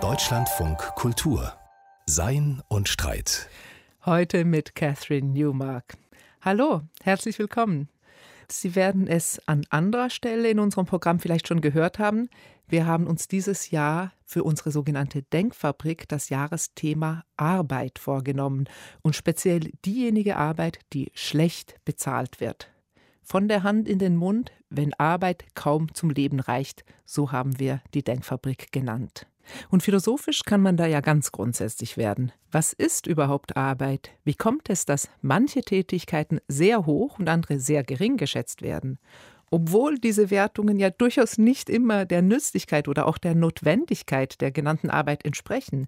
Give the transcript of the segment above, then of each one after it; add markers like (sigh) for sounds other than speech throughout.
Deutschlandfunk Kultur Sein und Streit. Heute mit Catherine Newmark. Hallo, herzlich willkommen. Sie werden es an anderer Stelle in unserem Programm vielleicht schon gehört haben. Wir haben uns dieses Jahr für unsere sogenannte Denkfabrik das Jahresthema Arbeit vorgenommen und speziell diejenige Arbeit, die schlecht bezahlt wird. Von der Hand in den Mund, wenn Arbeit kaum zum Leben reicht, so haben wir die Denkfabrik genannt. Und philosophisch kann man da ja ganz grundsätzlich werden. Was ist überhaupt Arbeit? Wie kommt es, dass manche Tätigkeiten sehr hoch und andere sehr gering geschätzt werden? Obwohl diese Wertungen ja durchaus nicht immer der Nützlichkeit oder auch der Notwendigkeit der genannten Arbeit entsprechen.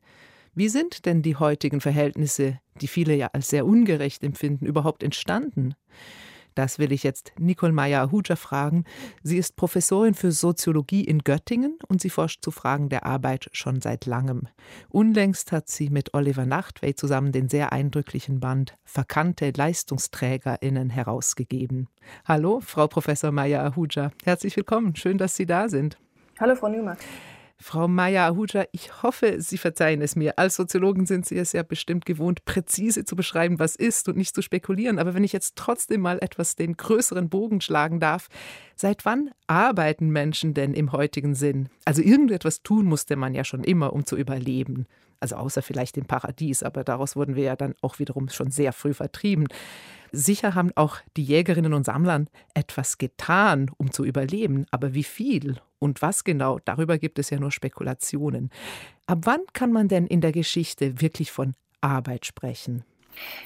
Wie sind denn die heutigen Verhältnisse, die viele ja als sehr ungerecht empfinden, überhaupt entstanden? Das will ich jetzt Nicole Meyer-Ahuja fragen. Sie ist Professorin für Soziologie in Göttingen und sie forscht zu Fragen der Arbeit schon seit langem. Unlängst hat sie mit Oliver Nachtwey zusammen den sehr eindrücklichen Band Verkannte LeistungsträgerInnen herausgegeben. Hallo, Frau Professor Meyer-Ahuja. Herzlich willkommen. Schön, dass Sie da sind. Hallo, Frau Nümer. Frau Maya-Ahuja, ich hoffe, Sie verzeihen es mir. Als Soziologen sind Sie es ja bestimmt gewohnt, präzise zu beschreiben, was ist und nicht zu spekulieren. Aber wenn ich jetzt trotzdem mal etwas den größeren Bogen schlagen darf, seit wann arbeiten Menschen denn im heutigen Sinn? Also irgendetwas tun musste man ja schon immer, um zu überleben. Also außer vielleicht im Paradies, aber daraus wurden wir ja dann auch wiederum schon sehr früh vertrieben. Sicher haben auch die Jägerinnen und Sammler etwas getan, um zu überleben, aber wie viel und was genau, darüber gibt es ja nur Spekulationen. Ab wann kann man denn in der Geschichte wirklich von Arbeit sprechen?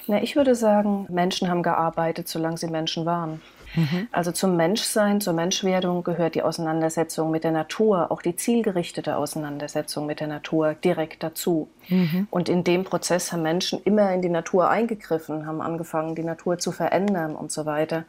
Na, ich würde sagen, Menschen haben gearbeitet, solange sie Menschen waren. Mhm. Also zum Menschsein, zur Menschwerdung gehört die Auseinandersetzung mit der Natur, auch die zielgerichtete Auseinandersetzung mit der Natur direkt dazu. Mhm. Und in dem Prozess haben Menschen immer in die Natur eingegriffen, haben angefangen, die Natur zu verändern und so weiter,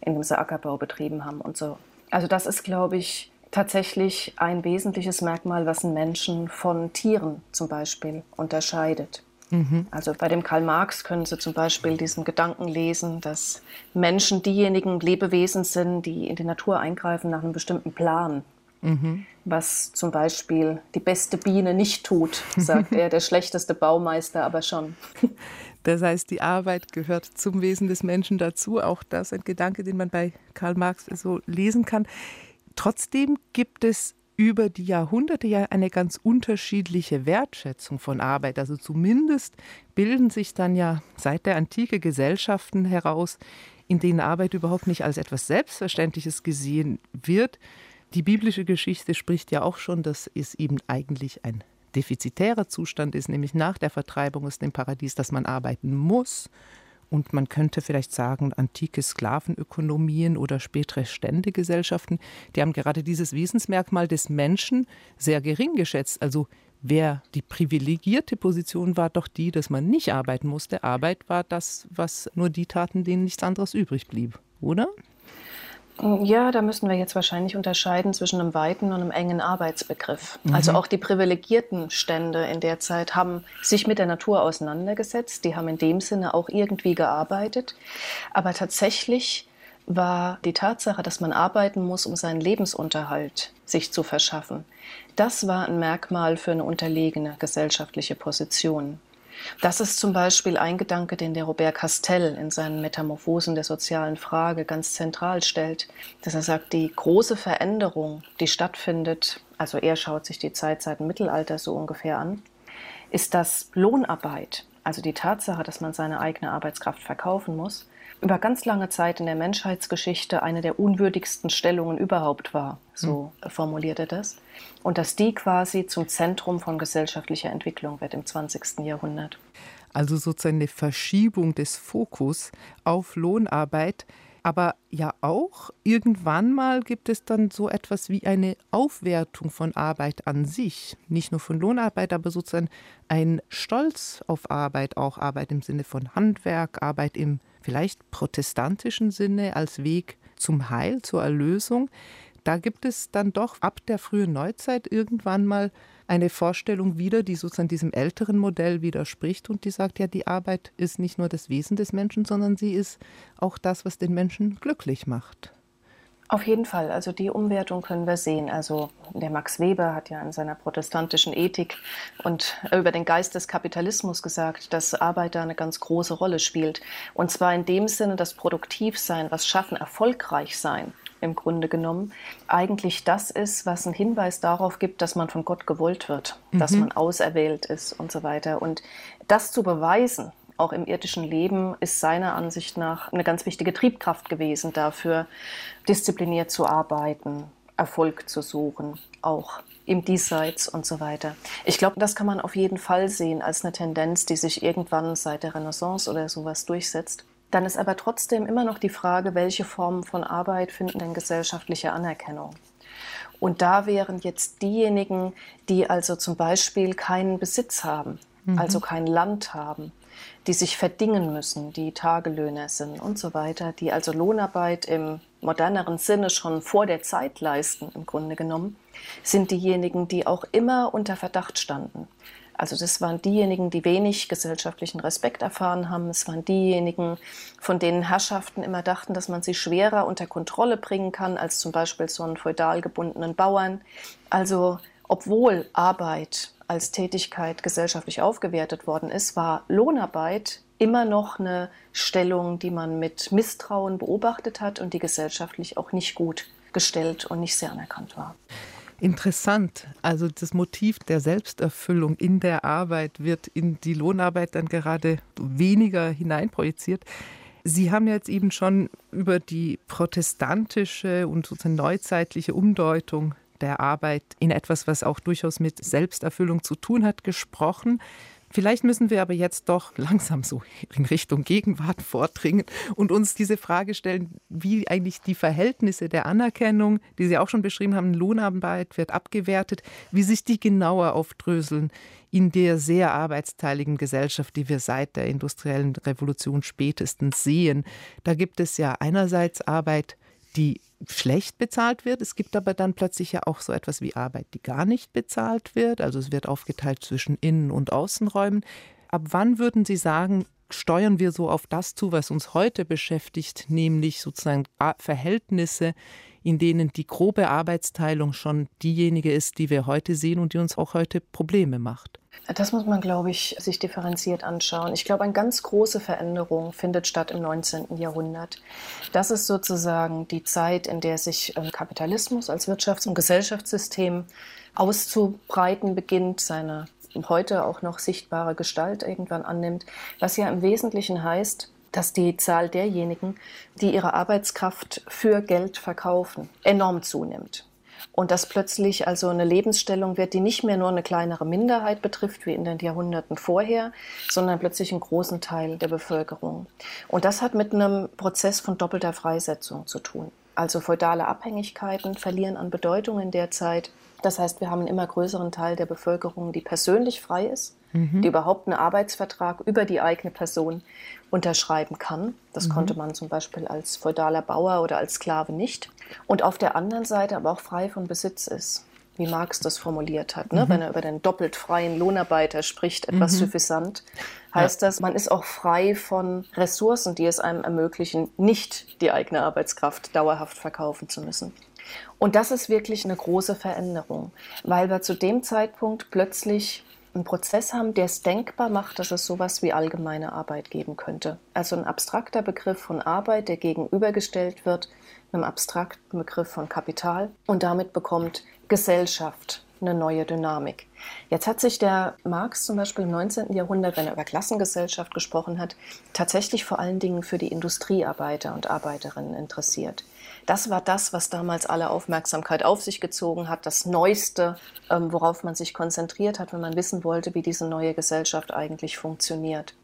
indem sie Ackerbau betrieben haben und so. Also das ist, glaube ich, tatsächlich ein wesentliches Merkmal, was einen Menschen von Tieren zum Beispiel unterscheidet. Mhm. Also bei dem Karl Marx können Sie zum Beispiel diesen Gedanken lesen, dass Menschen diejenigen Lebewesen sind, die in die Natur eingreifen nach einem bestimmten Plan. Mhm. Was zum Beispiel die beste Biene nicht tut, sagt (laughs) er, der schlechteste Baumeister aber schon. (laughs) Das heißt, die Arbeit gehört zum Wesen des Menschen dazu. Auch das ist ein Gedanke, den man bei Karl Marx so lesen kann. Trotzdem gibt es über die Jahrhunderte ja eine ganz unterschiedliche Wertschätzung von Arbeit. Also zumindest bilden sich dann ja seit der Antike Gesellschaften heraus, in denen Arbeit überhaupt nicht als etwas Selbstverständliches gesehen wird. Die biblische Geschichte spricht ja auch schon, dass es eben eigentlich ein defizitärer Zustand ist, nämlich nach der Vertreibung aus dem Paradies, dass man arbeiten muss und man könnte vielleicht sagen, antike Sklavenökonomien oder spätere Ständegesellschaften, die haben gerade dieses Wesensmerkmal des Menschen sehr gering geschätzt. Also wer die privilegierte Position war, doch die, dass man nicht arbeiten musste. Arbeit war das, was nur die taten, denen nichts anderes übrig blieb, oder? Ja, da müssen wir jetzt wahrscheinlich unterscheiden zwischen einem weiten und einem engen Arbeitsbegriff. Mhm. Also auch die privilegierten Stände in der Zeit haben sich mit der Natur auseinandergesetzt. Die haben in dem Sinne auch irgendwie gearbeitet. Aber tatsächlich war die Tatsache, dass man arbeiten muss, um seinen Lebensunterhalt sich zu verschaffen, das war ein Merkmal für eine unterlegene gesellschaftliche Position. Das ist zum Beispiel ein Gedanke, den der Robert Castell in seinen Metamorphosen der sozialen Frage ganz zentral stellt, dass er sagt, die große Veränderung, die stattfindet, also er schaut sich die Zeit seit dem Mittelalter so ungefähr an, ist, dass Lohnarbeit, also die Tatsache, dass man seine eigene Arbeitskraft verkaufen muss, über ganz lange Zeit in der Menschheitsgeschichte eine der unwürdigsten Stellungen überhaupt war, so mhm. formuliert er das. Und dass die quasi zum Zentrum von gesellschaftlicher Entwicklung wird im 20. Jahrhundert. Also sozusagen eine Verschiebung des Fokus auf Lohnarbeit. Aber ja auch, irgendwann mal gibt es dann so etwas wie eine Aufwertung von Arbeit an sich. Nicht nur von Lohnarbeit, aber sozusagen ein Stolz auf Arbeit, auch Arbeit im Sinne von Handwerk, Arbeit im vielleicht protestantischen Sinne als Weg zum Heil, zur Erlösung. Da gibt es dann doch ab der frühen Neuzeit irgendwann mal eine Vorstellung wieder, die sozusagen diesem älteren Modell widerspricht und die sagt, ja, die Arbeit ist nicht nur das Wesen des Menschen, sondern sie ist auch das, was den Menschen glücklich macht. Auf jeden Fall. Also die Umwertung können wir sehen. Also der Max Weber hat ja in seiner protestantischen Ethik und über den Geist des Kapitalismus gesagt, dass Arbeit da eine ganz große Rolle spielt. Und zwar in dem Sinne, dass Produktivsein, was schaffen, erfolgreich sein, im Grunde genommen, eigentlich das ist, was einen Hinweis darauf gibt, dass man von Gott gewollt wird, mhm. dass man auserwählt ist und so weiter. Und das zu beweisen, auch im irdischen Leben ist seiner Ansicht nach eine ganz wichtige Triebkraft gewesen dafür, diszipliniert zu arbeiten, Erfolg zu suchen, auch im Diesseits und so weiter. Ich glaube, das kann man auf jeden Fall sehen als eine Tendenz, die sich irgendwann seit der Renaissance oder sowas durchsetzt. Dann ist aber trotzdem immer noch die Frage, welche Formen von Arbeit finden denn gesellschaftliche Anerkennung? Und da wären jetzt diejenigen, die also zum Beispiel keinen Besitz haben, mhm. also kein Land haben, die sich verdingen müssen, die Tagelöhner sind und so weiter, die also Lohnarbeit im moderneren Sinne schon vor der Zeit leisten, im Grunde genommen, sind diejenigen, die auch immer unter Verdacht standen. Also das waren diejenigen, die wenig gesellschaftlichen Respekt erfahren haben. Es waren diejenigen, von denen Herrschaften immer dachten, dass man sie schwerer unter Kontrolle bringen kann als zum Beispiel so einen feudal gebundenen Bauern. Also obwohl Arbeit als Tätigkeit gesellschaftlich aufgewertet worden ist, war Lohnarbeit immer noch eine Stellung, die man mit Misstrauen beobachtet hat und die gesellschaftlich auch nicht gut gestellt und nicht sehr anerkannt war. Interessant. Also das Motiv der Selbsterfüllung in der Arbeit wird in die Lohnarbeit dann gerade weniger hineinprojiziert. Sie haben jetzt eben schon über die protestantische und sozusagen neuzeitliche Umdeutung der Arbeit in etwas, was auch durchaus mit Selbsterfüllung zu tun hat, gesprochen. Vielleicht müssen wir aber jetzt doch langsam so in Richtung Gegenwart vordringen und uns diese Frage stellen, wie eigentlich die Verhältnisse der Anerkennung, die Sie auch schon beschrieben haben, Lohnarbeit wird abgewertet, wie sich die genauer aufdröseln in der sehr arbeitsteiligen Gesellschaft, die wir seit der industriellen Revolution spätestens sehen. Da gibt es ja einerseits Arbeit, die schlecht bezahlt wird. Es gibt aber dann plötzlich ja auch so etwas wie Arbeit, die gar nicht bezahlt wird. Also es wird aufgeteilt zwischen Innen- und Außenräumen. Ab wann würden Sie sagen, steuern wir so auf das zu, was uns heute beschäftigt, nämlich sozusagen Verhältnisse, in denen die grobe Arbeitsteilung schon diejenige ist, die wir heute sehen und die uns auch heute Probleme macht? Das muss man, glaube ich, sich differenziert anschauen. Ich glaube, eine ganz große Veränderung findet statt im 19. Jahrhundert. Das ist sozusagen die Zeit, in der sich ähm, Kapitalismus als Wirtschafts- und Gesellschaftssystem auszubreiten beginnt, seine heute auch noch sichtbare Gestalt irgendwann annimmt, was ja im Wesentlichen heißt, dass die Zahl derjenigen, die ihre Arbeitskraft für Geld verkaufen, enorm zunimmt und das plötzlich also eine Lebensstellung wird, die nicht mehr nur eine kleinere Minderheit betrifft, wie in den Jahrhunderten vorher, sondern plötzlich einen großen Teil der Bevölkerung. Und das hat mit einem Prozess von doppelter Freisetzung zu tun. Also feudale Abhängigkeiten verlieren an Bedeutung in der Zeit. Das heißt, wir haben einen immer größeren Teil der Bevölkerung, die persönlich frei ist, mhm. die überhaupt einen Arbeitsvertrag über die eigene Person unterschreiben kann. Das mhm. konnte man zum Beispiel als feudaler Bauer oder als Sklave nicht. Und auf der anderen Seite aber auch frei von Besitz ist wie Marx das formuliert hat, ne? Mhm. wenn er über den doppelt freien Lohnarbeiter spricht, etwas mhm. suffisant, heißt ja. das, man ist auch frei von Ressourcen, die es einem ermöglichen, nicht die eigene Arbeitskraft dauerhaft verkaufen zu müssen. Und das ist wirklich eine große Veränderung, weil wir zu dem Zeitpunkt plötzlich einen Prozess haben, der es denkbar macht, dass es sowas wie allgemeine Arbeit geben könnte. Also ein abstrakter Begriff von Arbeit, der gegenübergestellt wird einem abstrakten Begriff von Kapital und damit bekommt Gesellschaft eine neue Dynamik. Jetzt hat sich der Marx zum Beispiel im 19. Jahrhundert, wenn er über Klassengesellschaft gesprochen hat, tatsächlich vor allen Dingen für die Industriearbeiter und Arbeiterinnen interessiert. Das war das, was damals alle Aufmerksamkeit auf sich gezogen hat, das Neueste, ähm, worauf man sich konzentriert hat, wenn man wissen wollte, wie diese neue Gesellschaft eigentlich funktioniert.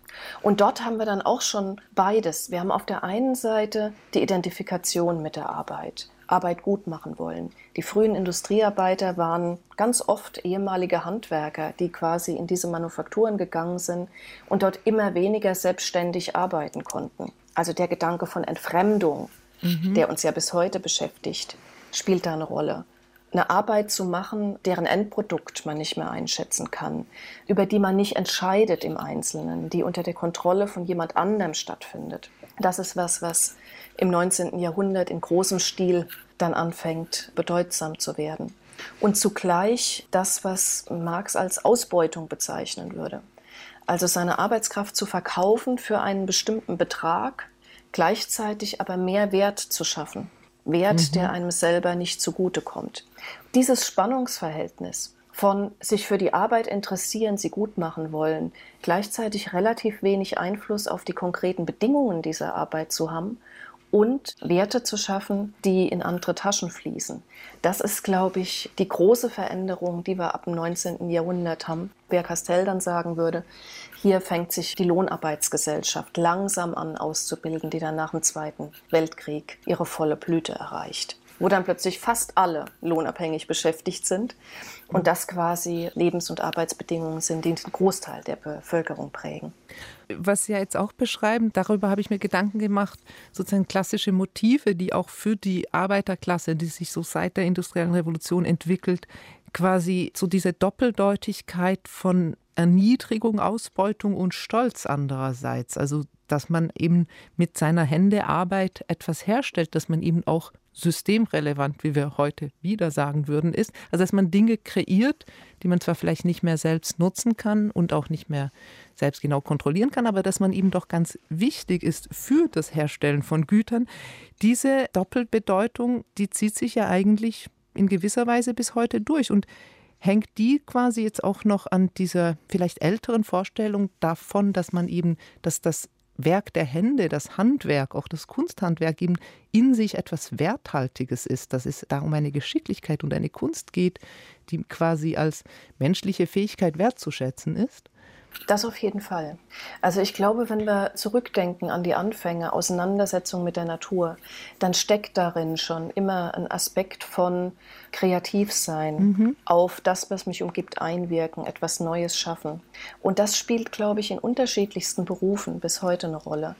Und dort haben wir dann auch schon beides. Wir haben auf der einen Seite die Identifikation mit der Arbeit. Arbeit gut machen wollen. Die frühen Industriearbeiter waren ganz oft ehemalige Handwerker, die quasi in diese Manufakturen gegangen sind und dort immer weniger selbstständig arbeiten konnten. Also der Gedanke von Entfremdung, mhm. der uns ja bis heute beschäftigt, spielt da eine Rolle. Eine Arbeit zu machen, deren Endprodukt man nicht mehr einschätzen kann, über die man nicht entscheidet im Einzelnen, die unter der Kontrolle von jemand anderem stattfindet. Das ist was, was im 19. Jahrhundert in großem Stil dann anfängt bedeutsam zu werden. Und zugleich das, was Marx als Ausbeutung bezeichnen würde. Also seine Arbeitskraft zu verkaufen für einen bestimmten Betrag, gleichzeitig aber mehr Wert zu schaffen. Wert, mhm. der einem selber nicht zugutekommt. Dieses Spannungsverhältnis von sich für die Arbeit interessieren, sie gut machen wollen, gleichzeitig relativ wenig Einfluss auf die konkreten Bedingungen dieser Arbeit zu haben und Werte zu schaffen, die in andere Taschen fließen. Das ist, glaube ich, die große Veränderung, die wir ab dem 19. Jahrhundert haben. Wer Castell dann sagen würde, hier fängt sich die Lohnarbeitsgesellschaft langsam an auszubilden, die dann nach dem Zweiten Weltkrieg ihre volle Blüte erreicht wo dann plötzlich fast alle lohnabhängig beschäftigt sind und das quasi Lebens- und Arbeitsbedingungen sind, die den Großteil der Bevölkerung prägen. Was Sie ja jetzt auch beschreiben, darüber habe ich mir Gedanken gemacht, sozusagen klassische Motive, die auch für die Arbeiterklasse, die sich so seit der industriellen Revolution entwickelt, quasi so diese Doppeldeutigkeit von Erniedrigung, Ausbeutung und Stolz andererseits. Also dass man eben mit seiner Hände Arbeit etwas herstellt, dass man eben auch systemrelevant, wie wir heute wieder sagen würden, ist. Also dass man Dinge kreiert, die man zwar vielleicht nicht mehr selbst nutzen kann und auch nicht mehr selbst genau kontrollieren kann, aber dass man eben doch ganz wichtig ist für das Herstellen von Gütern. Diese Doppelbedeutung, die zieht sich ja eigentlich in gewisser Weise bis heute durch und hängt die quasi jetzt auch noch an dieser vielleicht älteren Vorstellung davon, dass man eben, dass das Werk der Hände, das Handwerk, auch das Kunsthandwerk eben in sich etwas Werthaltiges ist, dass es da um eine Geschicklichkeit und eine Kunst geht, die quasi als menschliche Fähigkeit wertzuschätzen ist? Das auf jeden Fall. Also ich glaube, wenn wir zurückdenken an die Anfänge, Auseinandersetzung mit der Natur, dann steckt darin schon immer ein Aspekt von Kreativsein, mhm. auf das, was mich umgibt, einwirken, etwas Neues schaffen. Und das spielt, glaube ich, in unterschiedlichsten Berufen bis heute eine Rolle.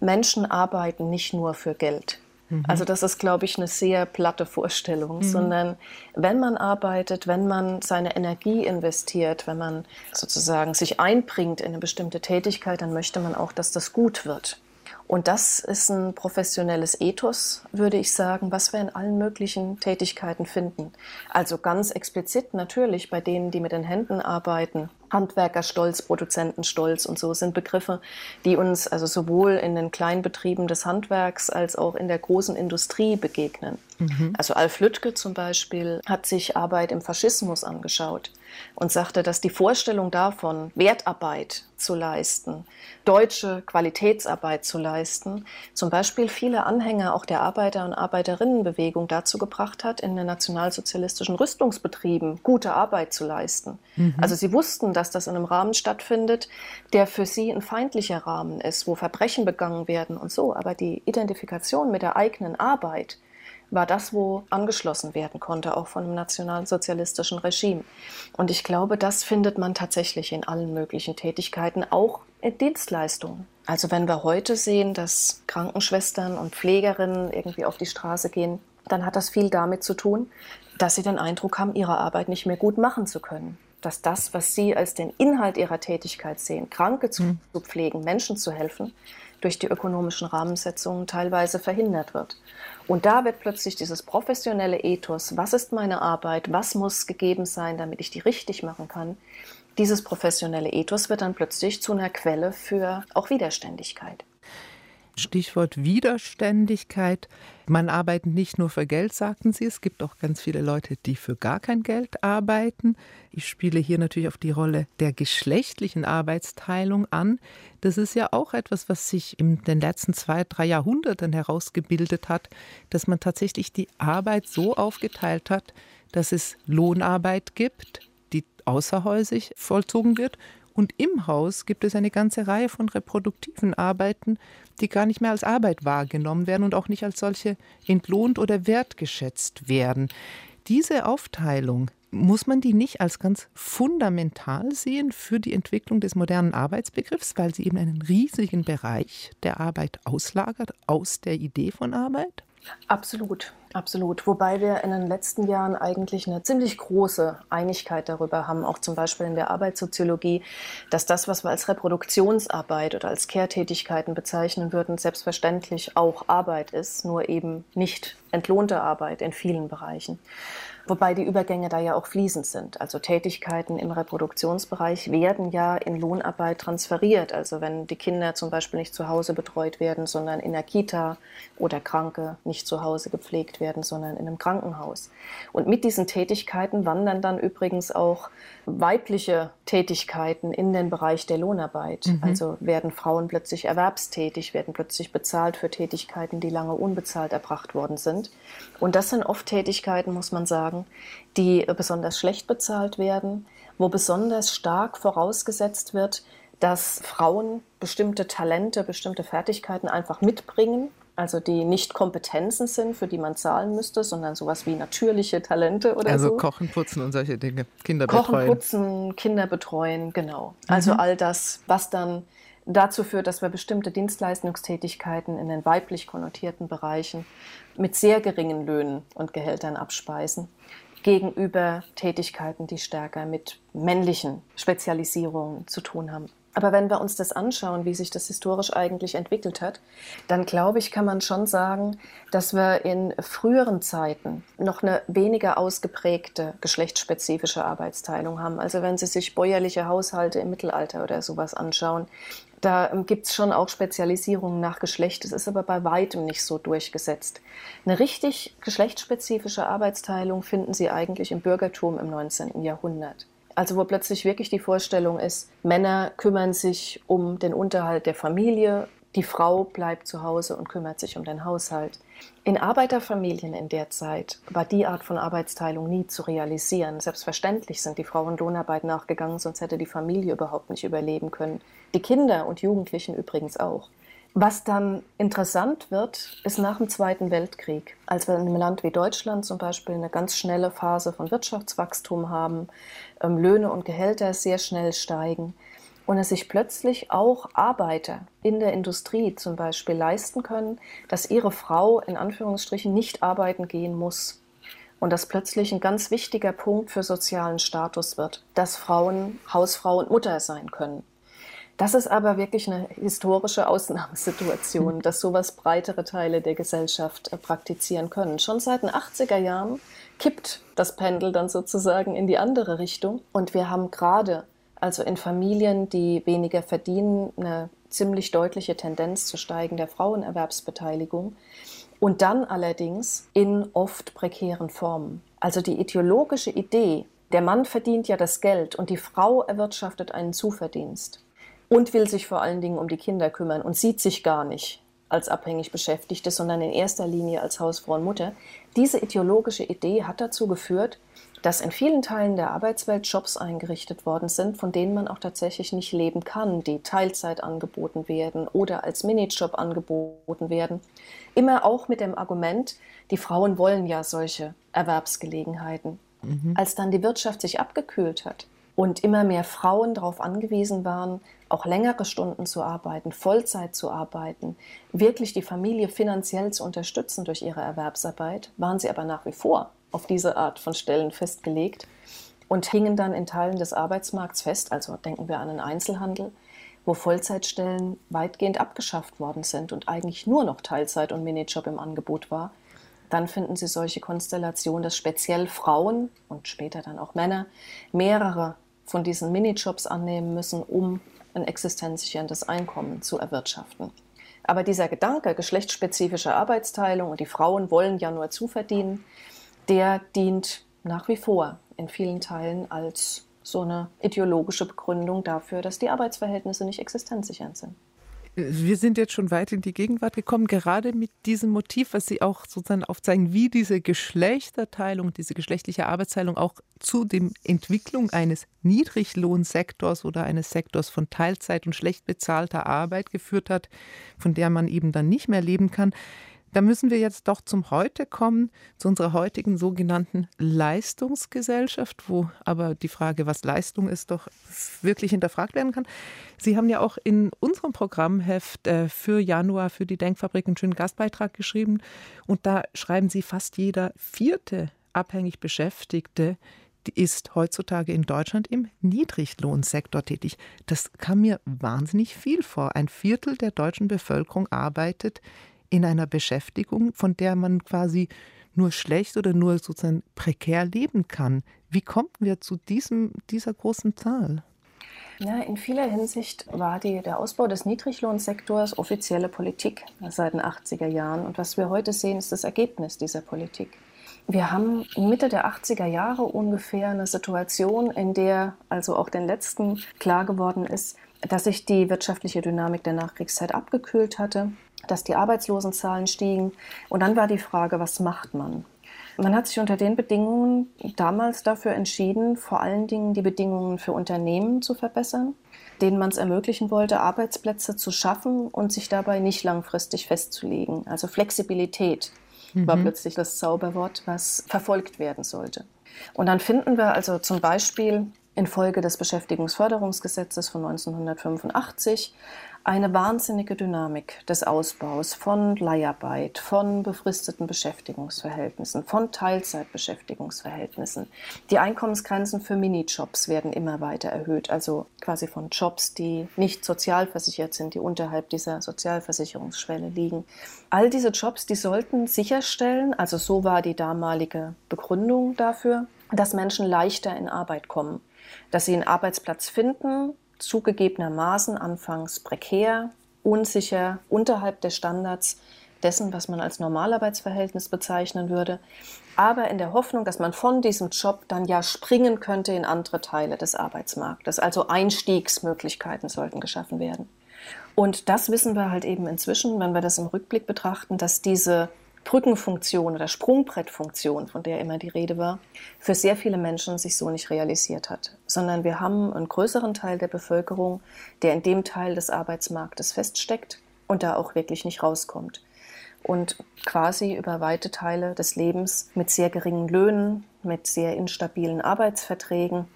Menschen arbeiten nicht nur für Geld. Mhm. Also das ist, glaube ich, eine sehr platte Vorstellung, mhm. sondern wenn man arbeitet, wenn man seine Energie investiert, wenn man sozusagen sich einbringt in eine bestimmte Tätigkeit, dann möchte man auch, dass das gut wird. Und das ist ein professionelles Ethos, würde ich sagen, was wir in allen möglichen Tätigkeiten finden. Also ganz explizit natürlich bei denen, die mit den Händen arbeiten, Handwerkerstolz, Produzentenstolz und so sind Begriffe, die uns also sowohl in den Kleinbetrieben des Handwerks als auch in der großen Industrie begegnen. Mhm. Also Alf Lüttke zum Beispiel hat sich Arbeit im Faschismus angeschaut und sagte, dass die Vorstellung davon, Wertarbeit zu leisten, deutsche Qualitätsarbeit zu leisten, zum Beispiel viele Anhänger auch der Arbeiter- und Arbeiterinnenbewegung dazu gebracht hat, in den nationalsozialistischen Rüstungsbetrieben gute Arbeit zu leisten. Mhm. Also sie wussten, dass dass das in einem Rahmen stattfindet, der für sie ein feindlicher Rahmen ist, wo Verbrechen begangen werden und so. Aber die Identifikation mit der eigenen Arbeit war das, wo angeschlossen werden konnte, auch von einem nationalsozialistischen Regime. Und ich glaube, das findet man tatsächlich in allen möglichen Tätigkeiten, auch in Dienstleistungen. Also wenn wir heute sehen, dass Krankenschwestern und Pflegerinnen irgendwie auf die Straße gehen, dann hat das viel damit zu tun, dass sie den Eindruck haben, ihre Arbeit nicht mehr gut machen zu können dass das, was Sie als den Inhalt Ihrer Tätigkeit sehen, Kranke zu, mhm. zu pflegen, Menschen zu helfen, durch die ökonomischen Rahmensetzungen teilweise verhindert wird. Und da wird plötzlich dieses professionelle Ethos, was ist meine Arbeit, was muss gegeben sein, damit ich die richtig machen kann, dieses professionelle Ethos wird dann plötzlich zu einer Quelle für auch Widerständigkeit. Stichwort Widerständigkeit. Man arbeitet nicht nur für Geld, sagten Sie. Es gibt auch ganz viele Leute, die für gar kein Geld arbeiten. Ich spiele hier natürlich auf die Rolle der geschlechtlichen Arbeitsteilung an. Das ist ja auch etwas, was sich in den letzten zwei, drei Jahrhunderten herausgebildet hat, dass man tatsächlich die Arbeit so aufgeteilt hat, dass es Lohnarbeit gibt, die außerhäusig vollzogen wird und im Haus gibt es eine ganze Reihe von reproduktiven Arbeiten, die gar nicht mehr als Arbeit wahrgenommen werden und auch nicht als solche entlohnt oder wertgeschätzt werden. Diese Aufteilung, muss man die nicht als ganz fundamental sehen für die Entwicklung des modernen Arbeitsbegriffs, weil sie eben einen riesigen Bereich der Arbeit auslagert aus der Idee von Arbeit? Absolut, absolut. Wobei wir in den letzten Jahren eigentlich eine ziemlich große Einigkeit darüber haben, auch zum Beispiel in der Arbeitssoziologie, dass das, was wir als Reproduktionsarbeit oder als Kehrtätigkeiten bezeichnen würden, selbstverständlich auch Arbeit ist, nur eben nicht entlohnte Arbeit in vielen Bereichen. Wobei die Übergänge da ja auch fließend sind. Also Tätigkeiten im Reproduktionsbereich werden ja in Lohnarbeit transferiert. Also wenn die Kinder zum Beispiel nicht zu Hause betreut werden, sondern in der Kita oder Kranke nicht zu Hause gepflegt werden, sondern in einem Krankenhaus. Und mit diesen Tätigkeiten wandern dann übrigens auch weibliche Tätigkeiten in den Bereich der Lohnarbeit. Mhm. Also werden Frauen plötzlich erwerbstätig, werden plötzlich bezahlt für Tätigkeiten, die lange unbezahlt erbracht worden sind. Und das sind oft Tätigkeiten, muss man sagen, die besonders schlecht bezahlt werden, wo besonders stark vorausgesetzt wird, dass Frauen bestimmte Talente, bestimmte Fertigkeiten einfach mitbringen also die nicht Kompetenzen sind, für die man zahlen müsste, sondern sowas wie natürliche Talente oder also so. Also Kochen, Putzen und solche Dinge, Kinder betreuen. Kochen, Putzen, Kinder betreuen, genau. Also mhm. all das, was dann dazu führt, dass wir bestimmte Dienstleistungstätigkeiten in den weiblich konnotierten Bereichen mit sehr geringen Löhnen und Gehältern abspeisen gegenüber Tätigkeiten, die stärker mit männlichen Spezialisierungen zu tun haben. Aber wenn wir uns das anschauen, wie sich das historisch eigentlich entwickelt hat, dann glaube ich, kann man schon sagen, dass wir in früheren Zeiten noch eine weniger ausgeprägte geschlechtsspezifische Arbeitsteilung haben. Also wenn Sie sich bäuerliche Haushalte im Mittelalter oder sowas anschauen, da gibt es schon auch Spezialisierungen nach Geschlecht. Das ist aber bei weitem nicht so durchgesetzt. Eine richtig geschlechtsspezifische Arbeitsteilung finden Sie eigentlich im Bürgertum im 19. Jahrhundert. Also wo plötzlich wirklich die Vorstellung ist, Männer kümmern sich um den Unterhalt der Familie, die Frau bleibt zu Hause und kümmert sich um den Haushalt. In Arbeiterfamilien in der Zeit war die Art von Arbeitsteilung nie zu realisieren. Selbstverständlich sind die Frauen Lohnarbeit nachgegangen, sonst hätte die Familie überhaupt nicht überleben können. Die Kinder und Jugendlichen übrigens auch. Was dann interessant wird, ist nach dem Zweiten Weltkrieg, als wir in einem Land wie Deutschland zum Beispiel eine ganz schnelle Phase von Wirtschaftswachstum haben, ähm, Löhne und Gehälter sehr schnell steigen und es sich plötzlich auch Arbeiter in der Industrie zum Beispiel leisten können, dass ihre Frau in Anführungsstrichen nicht arbeiten gehen muss. Und das plötzlich ein ganz wichtiger Punkt für sozialen Status wird, dass Frauen Hausfrau und Mutter sein können. Das ist aber wirklich eine historische Ausnahmesituation, dass sowas breitere Teile der Gesellschaft äh, praktizieren können. Schon seit den 80er Jahren kippt das Pendel dann sozusagen in die andere Richtung. Und wir haben gerade, also in Familien, die weniger verdienen, eine ziemlich deutliche Tendenz zu steigender Frauenerwerbsbeteiligung. Und dann allerdings in oft prekären Formen. Also die ideologische Idee, der Mann verdient ja das Geld und die Frau erwirtschaftet einen Zuverdienst und will sich vor allen Dingen um die Kinder kümmern und sieht sich gar nicht als abhängig Beschäftigte, sondern in erster Linie als Hausfrau und Mutter. Diese ideologische Idee hat dazu geführt, dass in vielen Teilen der Arbeitswelt Jobs eingerichtet worden sind, von denen man auch tatsächlich nicht leben kann, die Teilzeit angeboten werden oder als Minijob angeboten werden. Immer auch mit dem Argument, die Frauen wollen ja solche Erwerbsgelegenheiten. Mhm. Als dann die Wirtschaft sich abgekühlt hat, und immer mehr Frauen darauf angewiesen waren, auch längere Stunden zu arbeiten, Vollzeit zu arbeiten, wirklich die Familie finanziell zu unterstützen durch ihre Erwerbsarbeit, waren sie aber nach wie vor auf diese Art von Stellen festgelegt und hingen dann in Teilen des Arbeitsmarkts fest, also denken wir an den Einzelhandel, wo Vollzeitstellen weitgehend abgeschafft worden sind und eigentlich nur noch Teilzeit und Minijob im Angebot war, dann finden Sie solche Konstellationen, dass speziell Frauen und später dann auch Männer mehrere von diesen Minijobs annehmen müssen, um ein existenzsicherndes Einkommen zu erwirtschaften. Aber dieser Gedanke geschlechtsspezifischer Arbeitsteilung und die Frauen wollen ja nur zuverdienen, der dient nach wie vor in vielen Teilen als so eine ideologische Begründung dafür, dass die Arbeitsverhältnisse nicht existenzsichernd sind. Wir sind jetzt schon weit in die Gegenwart gekommen, gerade mit diesem Motiv, was Sie auch sozusagen aufzeigen, wie diese Geschlechterteilung, diese geschlechtliche Arbeitsteilung auch zu der Entwicklung eines Niedriglohnsektors oder eines Sektors von Teilzeit und schlecht bezahlter Arbeit geführt hat, von der man eben dann nicht mehr leben kann. Da müssen wir jetzt doch zum Heute kommen, zu unserer heutigen sogenannten Leistungsgesellschaft, wo aber die Frage, was Leistung ist, doch wirklich hinterfragt werden kann. Sie haben ja auch in unserem Programmheft äh, für Januar für die Denkfabrik einen schönen Gastbeitrag geschrieben. Und da schreiben Sie, fast jeder vierte abhängig Beschäftigte ist heutzutage in Deutschland im Niedriglohnsektor tätig. Das kam mir wahnsinnig viel vor. Ein Viertel der deutschen Bevölkerung arbeitet in einer Beschäftigung, von der man quasi nur schlecht oder nur sozusagen prekär leben kann. Wie kommen wir zu diesem, dieser großen Zahl? Ja, in vieler Hinsicht war die, der Ausbau des Niedriglohnsektors offizielle Politik seit den 80er Jahren. Und was wir heute sehen, ist das Ergebnis dieser Politik. Wir haben Mitte der 80er Jahre ungefähr eine Situation, in der also auch den letzten klar geworden ist, dass sich die wirtschaftliche Dynamik der Nachkriegszeit abgekühlt hatte, dass die Arbeitslosenzahlen stiegen. Und dann war die Frage, was macht man? Man hat sich unter den Bedingungen damals dafür entschieden, vor allen Dingen die Bedingungen für Unternehmen zu verbessern, denen man es ermöglichen wollte, Arbeitsplätze zu schaffen und sich dabei nicht langfristig festzulegen. Also Flexibilität mhm. war plötzlich das Zauberwort, was verfolgt werden sollte. Und dann finden wir also zum Beispiel infolge des Beschäftigungsförderungsgesetzes von 1985 eine wahnsinnige Dynamik des Ausbaus von Leiharbeit, von befristeten Beschäftigungsverhältnissen, von Teilzeitbeschäftigungsverhältnissen. Die Einkommensgrenzen für Minijobs werden immer weiter erhöht, also quasi von Jobs, die nicht sozialversichert sind, die unterhalb dieser Sozialversicherungsschwelle liegen. All diese Jobs, die sollten sicherstellen, also so war die damalige Begründung dafür, dass Menschen leichter in Arbeit kommen, dass sie einen Arbeitsplatz finden, zugegebenermaßen anfangs prekär, unsicher, unterhalb der Standards dessen, was man als Normalarbeitsverhältnis bezeichnen würde, aber in der Hoffnung, dass man von diesem Job dann ja springen könnte in andere Teile des Arbeitsmarktes. Also Einstiegsmöglichkeiten sollten geschaffen werden. Und das wissen wir halt eben inzwischen, wenn wir das im Rückblick betrachten, dass diese Brückenfunktion oder Sprungbrettfunktion, von der immer die Rede war, für sehr viele Menschen sich so nicht realisiert hat, sondern wir haben einen größeren Teil der Bevölkerung, der in dem Teil des Arbeitsmarktes feststeckt und da auch wirklich nicht rauskommt und quasi über weite Teile des Lebens mit sehr geringen Löhnen, mit sehr instabilen Arbeitsverträgen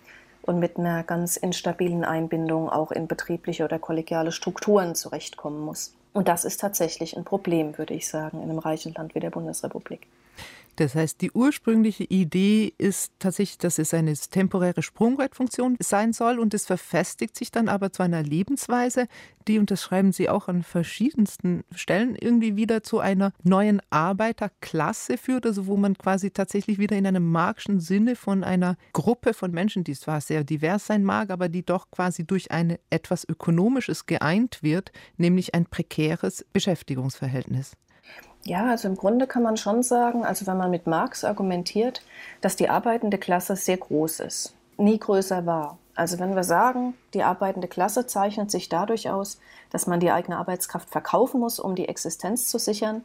und mit einer ganz instabilen Einbindung auch in betriebliche oder kollegiale Strukturen zurechtkommen muss. Und das ist tatsächlich ein Problem, würde ich sagen, in einem reichen Land wie der Bundesrepublik. Das heißt, die ursprüngliche Idee ist tatsächlich, dass es eine temporäre Sprungbrettfunktion sein soll und es verfestigt sich dann aber zu einer Lebensweise, die, und das schreiben Sie auch an verschiedensten Stellen, irgendwie wieder zu einer neuen Arbeiterklasse führt, also wo man quasi tatsächlich wieder in einem marxischen Sinne von einer Gruppe von Menschen, die zwar sehr divers sein mag, aber die doch quasi durch ein etwas Ökonomisches geeint wird, nämlich ein prekäres Beschäftigungsverhältnis. Ja, also im Grunde kann man schon sagen, also wenn man mit Marx argumentiert, dass die arbeitende Klasse sehr groß ist, nie größer war. Also wenn wir sagen, die arbeitende Klasse zeichnet sich dadurch aus, dass man die eigene Arbeitskraft verkaufen muss, um die Existenz zu sichern,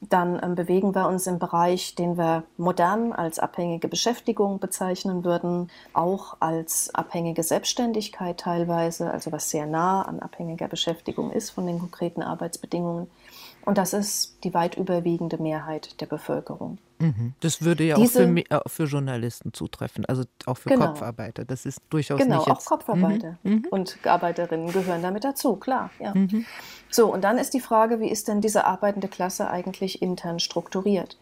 dann ähm, bewegen wir uns im Bereich, den wir modern als abhängige Beschäftigung bezeichnen würden, auch als abhängige Selbstständigkeit teilweise, also was sehr nah an abhängiger Beschäftigung ist von den konkreten Arbeitsbedingungen. Und das ist die weit überwiegende Mehrheit der Bevölkerung. Mhm. Das würde ja Diese, auch für, äh, für, Journalisten zutreffen, also auch für genau. Kopfarbeiter. Das ist durchaus genau, nicht jetzt... auch Kopfarbeiter mhm. mhm. und Arbeiterinnen gehören damit dazu, klar. Ja. Mhm. So, und dann ist die Frage, wie ist denn diese arbeitende Klasse eigentlich intern strukturiert?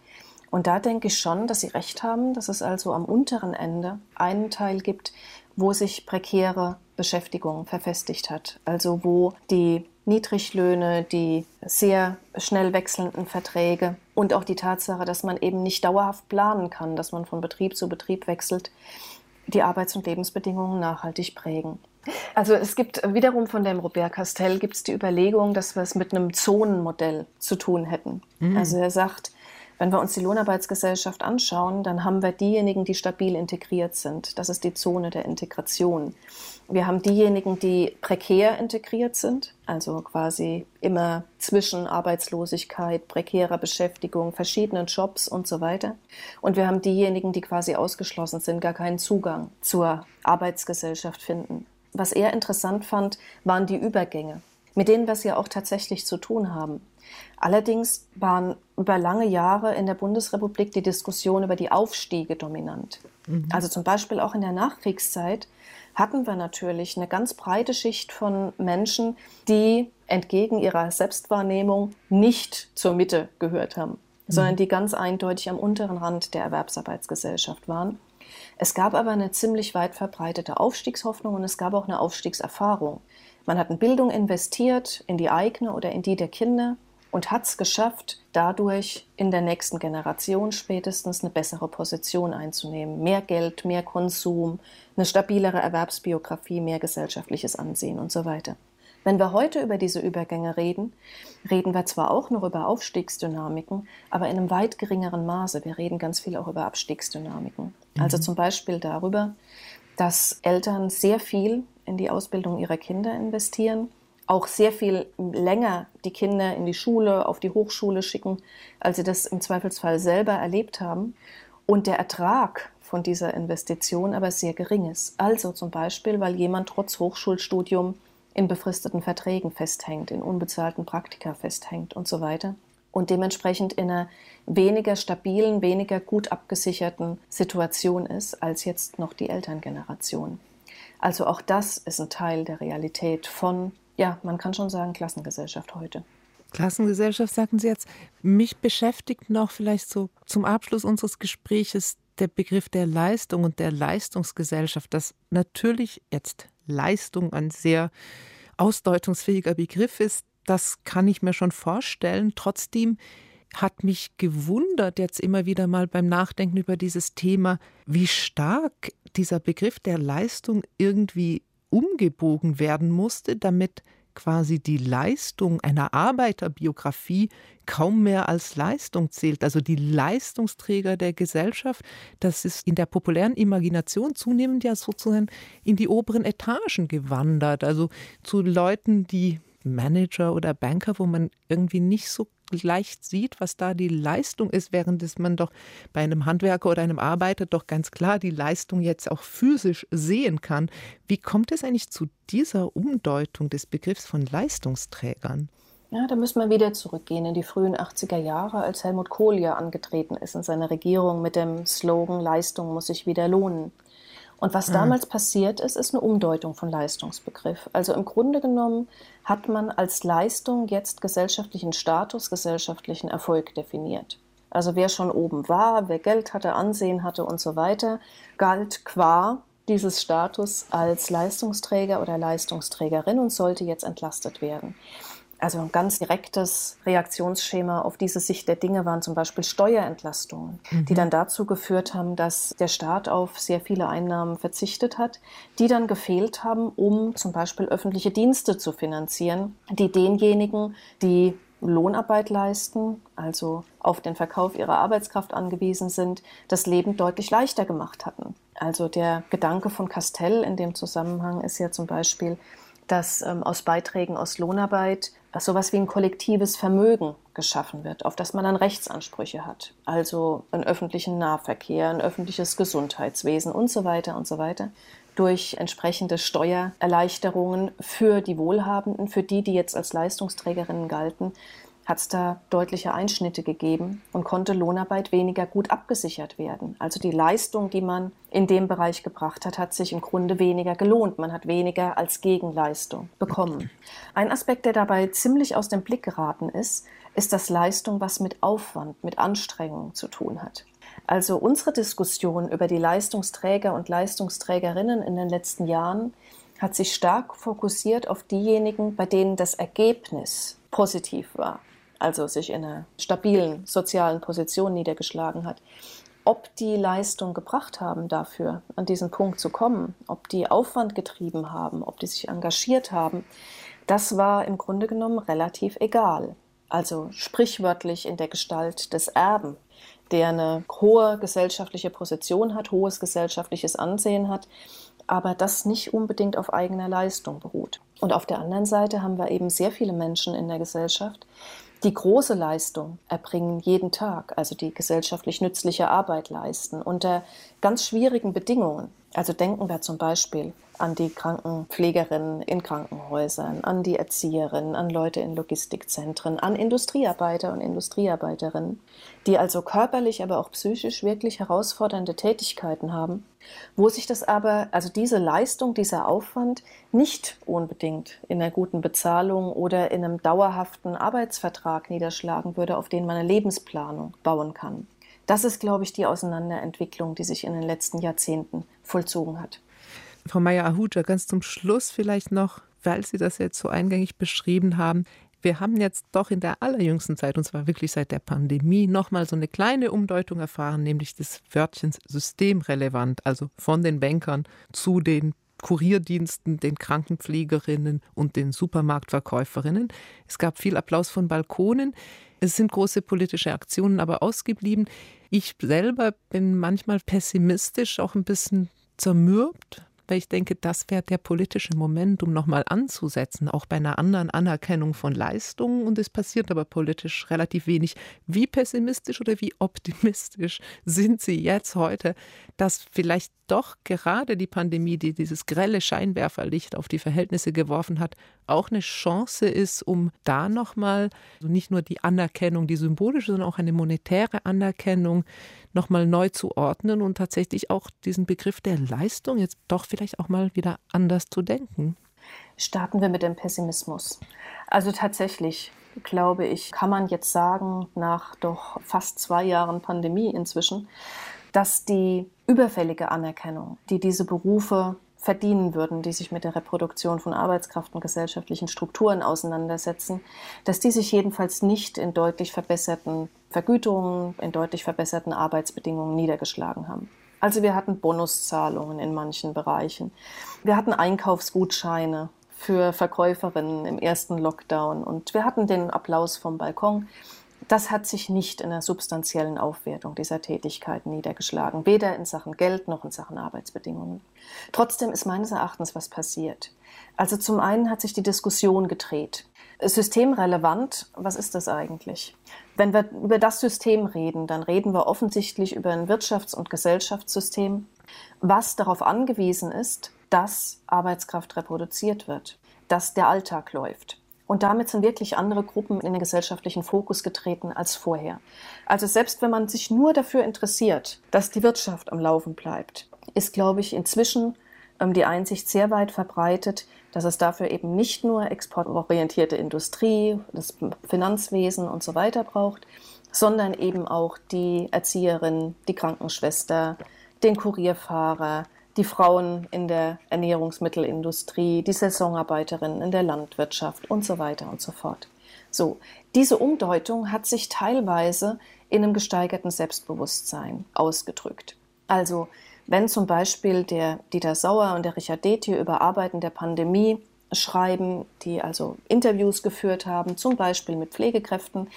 Und da denke ich schon, dass Sie recht haben, dass es also am unteren Ende einen Teil gibt, wo sich prekäre Beschäftigung verfestigt hat. Also wo die Niedriglöhne, die sehr schnell wechselnden Verträge und auch die Tatsache, dass man eben nicht dauerhaft planen kann, dass man von Betrieb zu Betrieb wechselt, die Arbeits- und Lebensbedingungen nachhaltig prägen. Also es gibt wiederum von dem Robert Castell gibt es die Überlegung, dass wir es mit einem Zonenmodell zu tun hätten. Mhm. Also er sagt, wenn wir uns die Lohnarbeitsgesellschaft anschauen, dann haben wir diejenigen, die stabil integriert sind. Das ist die Zone der Integration. Wir haben diejenigen, die prekär integriert sind, also quasi immer zwischen Arbeitslosigkeit, prekärer Beschäftigung, verschiedenen Jobs und so weiter. Und wir haben diejenigen, die quasi ausgeschlossen sind, gar keinen Zugang zur Arbeitsgesellschaft finden. Was er interessant fand, waren die Übergänge. mit denen wir es ja auch tatsächlich zu tun haben. Allerdings waren über lange Jahre in der Bundesrepublik die Diskussion über die Aufstiege dominant. Mhm. Also zum Beispiel auch in der Nachkriegszeit hatten wir natürlich eine ganz breite Schicht von Menschen, die entgegen ihrer Selbstwahrnehmung nicht zur Mitte gehört haben, mhm. sondern die ganz eindeutig am unteren Rand der Erwerbsarbeitsgesellschaft waren. Es gab aber eine ziemlich weit verbreitete Aufstiegshoffnung und es gab auch eine Aufstiegserfahrung. Man hat in Bildung investiert, in die eigene oder in die der Kinder und hat es geschafft, dadurch in der nächsten Generation spätestens eine bessere Position einzunehmen. Mehr Geld, mehr Konsum, eine stabilere Erwerbsbiografie, mehr gesellschaftliches Ansehen und so weiter. Wenn wir heute über diese Übergänge reden, reden wir zwar auch noch über Aufstiegsdynamiken, aber in einem weit geringeren Maße. Wir reden ganz viel auch über Abstiegsdynamiken. Mhm. Also zum Beispiel darüber, dass Eltern sehr viel in die Ausbildung ihrer Kinder investieren, auch sehr viel länger die Kinder in die Schule, auf die Hochschule schicken, als sie das im Zweifelsfall selber erlebt haben. Und der Ertrag von dieser Investition aber sehr gering ist. Also zum Beispiel, weil jemand trotz Hochschulstudium in befristeten Verträgen festhängt, in unbezahlten Praktika festhängt und so weiter. Und dementsprechend in einer weniger stabilen, weniger gut abgesicherten Situation ist als jetzt noch die Elterngeneration. Also auch das ist ein Teil der Realität von, ja, man kann schon sagen, Klassengesellschaft heute. Klassengesellschaft, sagten Sie jetzt. Mich beschäftigt noch vielleicht so zum Abschluss unseres Gespräches der Begriff der Leistung und der Leistungsgesellschaft, dass natürlich jetzt Leistung ein sehr ausdeutungsfähiger Begriff ist, das kann ich mir schon vorstellen. Trotzdem hat mich gewundert jetzt immer wieder mal beim Nachdenken über dieses Thema, wie stark dieser Begriff der Leistung irgendwie umgebogen werden musste, damit quasi die Leistung einer Arbeiterbiografie kaum mehr als Leistung zählt. Also die Leistungsträger der Gesellschaft, das ist in der populären Imagination zunehmend ja sozusagen in die oberen Etagen gewandert. Also zu Leuten, die Manager oder Banker, wo man irgendwie nicht so leicht sieht, was da die Leistung ist, während es man doch bei einem Handwerker oder einem Arbeiter doch ganz klar die Leistung jetzt auch physisch sehen kann. Wie kommt es eigentlich zu dieser Umdeutung des Begriffs von Leistungsträgern? Ja, da müssen wir wieder zurückgehen in die frühen 80er Jahre, als Helmut Kohl ja angetreten ist in seiner Regierung mit dem Slogan Leistung muss sich wieder lohnen. Und was mhm. damals passiert ist, ist eine Umdeutung von Leistungsbegriff. Also im Grunde genommen hat man als Leistung jetzt gesellschaftlichen Status, gesellschaftlichen Erfolg definiert. Also wer schon oben war, wer Geld hatte, Ansehen hatte und so weiter, galt qua dieses Status als Leistungsträger oder Leistungsträgerin und sollte jetzt entlastet werden. Also ein ganz direktes Reaktionsschema auf diese Sicht der Dinge waren zum Beispiel Steuerentlastungen, mhm. die dann dazu geführt haben, dass der Staat auf sehr viele Einnahmen verzichtet hat, die dann gefehlt haben, um zum Beispiel öffentliche Dienste zu finanzieren, die denjenigen, die Lohnarbeit leisten, also auf den Verkauf ihrer Arbeitskraft angewiesen sind, das Leben deutlich leichter gemacht hatten. Also der Gedanke von Castell in dem Zusammenhang ist ja zum Beispiel, dass ähm, aus Beiträgen aus Lohnarbeit sowas wie ein kollektives Vermögen geschaffen wird, auf das man dann Rechtsansprüche hat. Also einen öffentlichen Nahverkehr, ein öffentliches Gesundheitswesen und so weiter und so weiter. Durch entsprechende Steuererleichterungen für die Wohlhabenden, für die, die jetzt als Leistungsträgerinnen galten, hat es da deutliche Einschnitte gegeben und konnte Lohnarbeit weniger gut abgesichert werden. Also die Leistung, die man in dem Bereich gebracht hat, hat sich im Grunde weniger gelohnt. Man hat weniger als Gegenleistung bekommen. Ein Aspekt, der dabei ziemlich aus dem Blick geraten ist, ist, dass Leistung was mit Aufwand, mit Anstrengung zu tun hat. Also unsere Diskussion über die Leistungsträger und Leistungsträgerinnen in den letzten Jahren hat sich stark fokussiert auf diejenigen, bei denen das Ergebnis positiv war also sich in einer stabilen sozialen Position niedergeschlagen hat. Ob die Leistung gebracht haben dafür, an diesen Punkt zu kommen, ob die Aufwand getrieben haben, ob die sich engagiert haben, das war im Grunde genommen relativ egal. Also sprichwörtlich in der Gestalt des Erben, der eine hohe gesellschaftliche Position hat, hohes gesellschaftliches Ansehen hat, aber das nicht unbedingt auf eigener Leistung beruht. Und auf der anderen Seite haben wir eben sehr viele Menschen in der Gesellschaft, die große Leistung erbringen jeden Tag, also die gesellschaftlich nützliche Arbeit leisten, unter ganz schwierigen Bedingungen. Also denken wir zum Beispiel an die Krankenpflegerinnen in Krankenhäusern, an die Erzieherinnen, an Leute in Logistikzentren, an Industriearbeiter und Industriearbeiterinnen, die also körperlich, aber auch psychisch wirklich herausfordernde Tätigkeiten haben, wo sich das aber, also diese Leistung, dieser Aufwand nicht unbedingt in einer guten Bezahlung oder in einem dauerhaften Arbeitsvertrag niederschlagen würde, auf den man eine Lebensplanung bauen kann. Das ist, glaube ich, die Auseinanderentwicklung, die sich in den letzten Jahrzehnten vollzogen hat. Frau Meyer-Ahuja, ganz zum Schluss vielleicht noch, weil Sie das jetzt so eingängig beschrieben haben. Wir haben jetzt doch in der allerjüngsten Zeit, und zwar wirklich seit der Pandemie, nochmal so eine kleine Umdeutung erfahren, nämlich des Wörtchens systemrelevant, also von den Bankern zu den Kurierdiensten, den Krankenpflegerinnen und den Supermarktverkäuferinnen. Es gab viel Applaus von Balkonen. Es sind große politische Aktionen aber ausgeblieben. Ich selber bin manchmal pessimistisch, auch ein bisschen zermürbt, weil ich denke, das wäre der politische Moment, um nochmal anzusetzen, auch bei einer anderen Anerkennung von Leistungen. Und es passiert aber politisch relativ wenig. Wie pessimistisch oder wie optimistisch sind Sie jetzt heute, dass vielleicht doch gerade die Pandemie, die dieses grelle Scheinwerferlicht auf die Verhältnisse geworfen hat, auch eine Chance ist, um da nochmal also nicht nur die Anerkennung, die symbolische, sondern auch eine monetäre Anerkennung nochmal neu zu ordnen und tatsächlich auch diesen Begriff der Leistung jetzt doch vielleicht auch mal wieder anders zu denken. Starten wir mit dem Pessimismus. Also tatsächlich glaube ich, kann man jetzt sagen, nach doch fast zwei Jahren Pandemie inzwischen, dass die überfällige Anerkennung, die diese Berufe verdienen würden, die sich mit der Reproduktion von Arbeitskraft und gesellschaftlichen Strukturen auseinandersetzen, dass die sich jedenfalls nicht in deutlich verbesserten Vergütungen, in deutlich verbesserten Arbeitsbedingungen niedergeschlagen haben. Also wir hatten Bonuszahlungen in manchen Bereichen. Wir hatten Einkaufsgutscheine für Verkäuferinnen im ersten Lockdown und wir hatten den Applaus vom Balkon. Das hat sich nicht in einer substanziellen Aufwertung dieser Tätigkeiten niedergeschlagen, weder in Sachen Geld noch in Sachen Arbeitsbedingungen. Trotzdem ist meines Erachtens was passiert. Also zum einen hat sich die Diskussion gedreht. Systemrelevant, was ist das eigentlich? Wenn wir über das System reden, dann reden wir offensichtlich über ein Wirtschafts- und Gesellschaftssystem, was darauf angewiesen ist, dass Arbeitskraft reproduziert wird, dass der Alltag läuft. Und damit sind wirklich andere Gruppen in den gesellschaftlichen Fokus getreten als vorher. Also selbst wenn man sich nur dafür interessiert, dass die Wirtschaft am Laufen bleibt, ist, glaube ich, inzwischen ähm, die Einsicht sehr weit verbreitet, dass es dafür eben nicht nur exportorientierte Industrie, das Finanzwesen und so weiter braucht, sondern eben auch die Erzieherin, die Krankenschwester, den Kurierfahrer, die Frauen in der Ernährungsmittelindustrie, die Saisonarbeiterinnen in der Landwirtschaft und so weiter und so fort. So, diese Umdeutung hat sich teilweise in einem gesteigerten Selbstbewusstsein ausgedrückt. Also, wenn zum Beispiel der Dieter Sauer und der Richard Detje über Arbeiten der Pandemie schreiben, die also Interviews geführt haben, zum Beispiel mit Pflegekräften,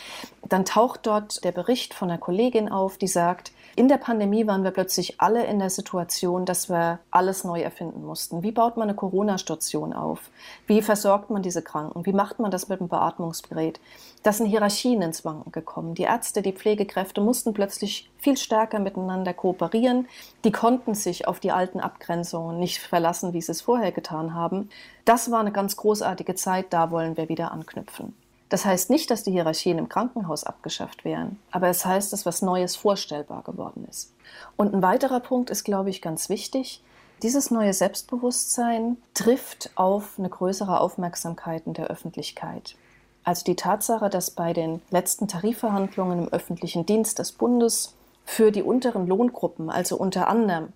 dann taucht dort der Bericht von einer Kollegin auf, die sagt, in der Pandemie waren wir plötzlich alle in der Situation, dass wir alles neu erfinden mussten. Wie baut man eine Corona-Station auf? Wie versorgt man diese Kranken? Wie macht man das mit dem Beatmungsgerät? Das sind Hierarchien ins Wanken gekommen. Die Ärzte, die Pflegekräfte mussten plötzlich viel stärker miteinander kooperieren. Die konnten sich auf die alten Abgrenzungen nicht verlassen, wie sie es vorher getan haben. Das war eine ganz großartige Zeit, da wollen wir wieder anknüpfen. Das heißt nicht, dass die Hierarchien im Krankenhaus abgeschafft wären, aber es heißt, dass was Neues vorstellbar geworden ist. Und ein weiterer Punkt ist, glaube ich, ganz wichtig. Dieses neue Selbstbewusstsein trifft auf eine größere Aufmerksamkeit in der Öffentlichkeit. Also die Tatsache, dass bei den letzten Tarifverhandlungen im öffentlichen Dienst des Bundes für die unteren Lohngruppen, also unter anderem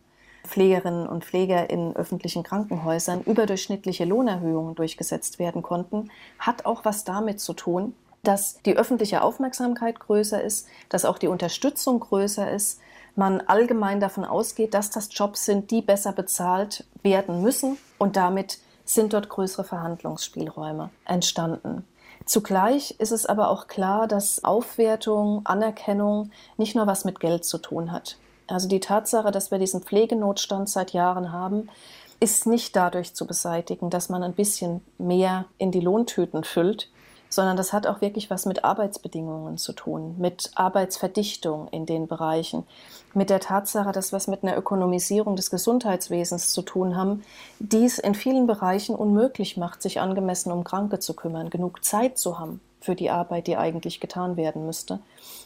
Pflegerinnen und Pfleger in öffentlichen Krankenhäusern überdurchschnittliche Lohnerhöhungen durchgesetzt werden konnten, hat auch was damit zu tun, dass die öffentliche Aufmerksamkeit größer ist, dass auch die Unterstützung größer ist, man allgemein davon ausgeht, dass das Jobs sind, die besser bezahlt werden müssen und damit sind dort größere Verhandlungsspielräume entstanden. Zugleich ist es aber auch klar, dass Aufwertung, Anerkennung nicht nur was mit Geld zu tun hat. Also die Tatsache, dass wir diesen Pflegenotstand seit Jahren haben, ist nicht dadurch zu beseitigen, dass man ein bisschen mehr in die Lohntüten füllt, sondern das hat auch wirklich was mit Arbeitsbedingungen zu tun, mit Arbeitsverdichtung in den Bereichen, mit der Tatsache, dass wir es mit einer Ökonomisierung des Gesundheitswesens zu tun haben, die es in vielen Bereichen unmöglich macht, sich angemessen um Kranke zu kümmern, genug Zeit zu haben für die Arbeit, die eigentlich getan werden müsste,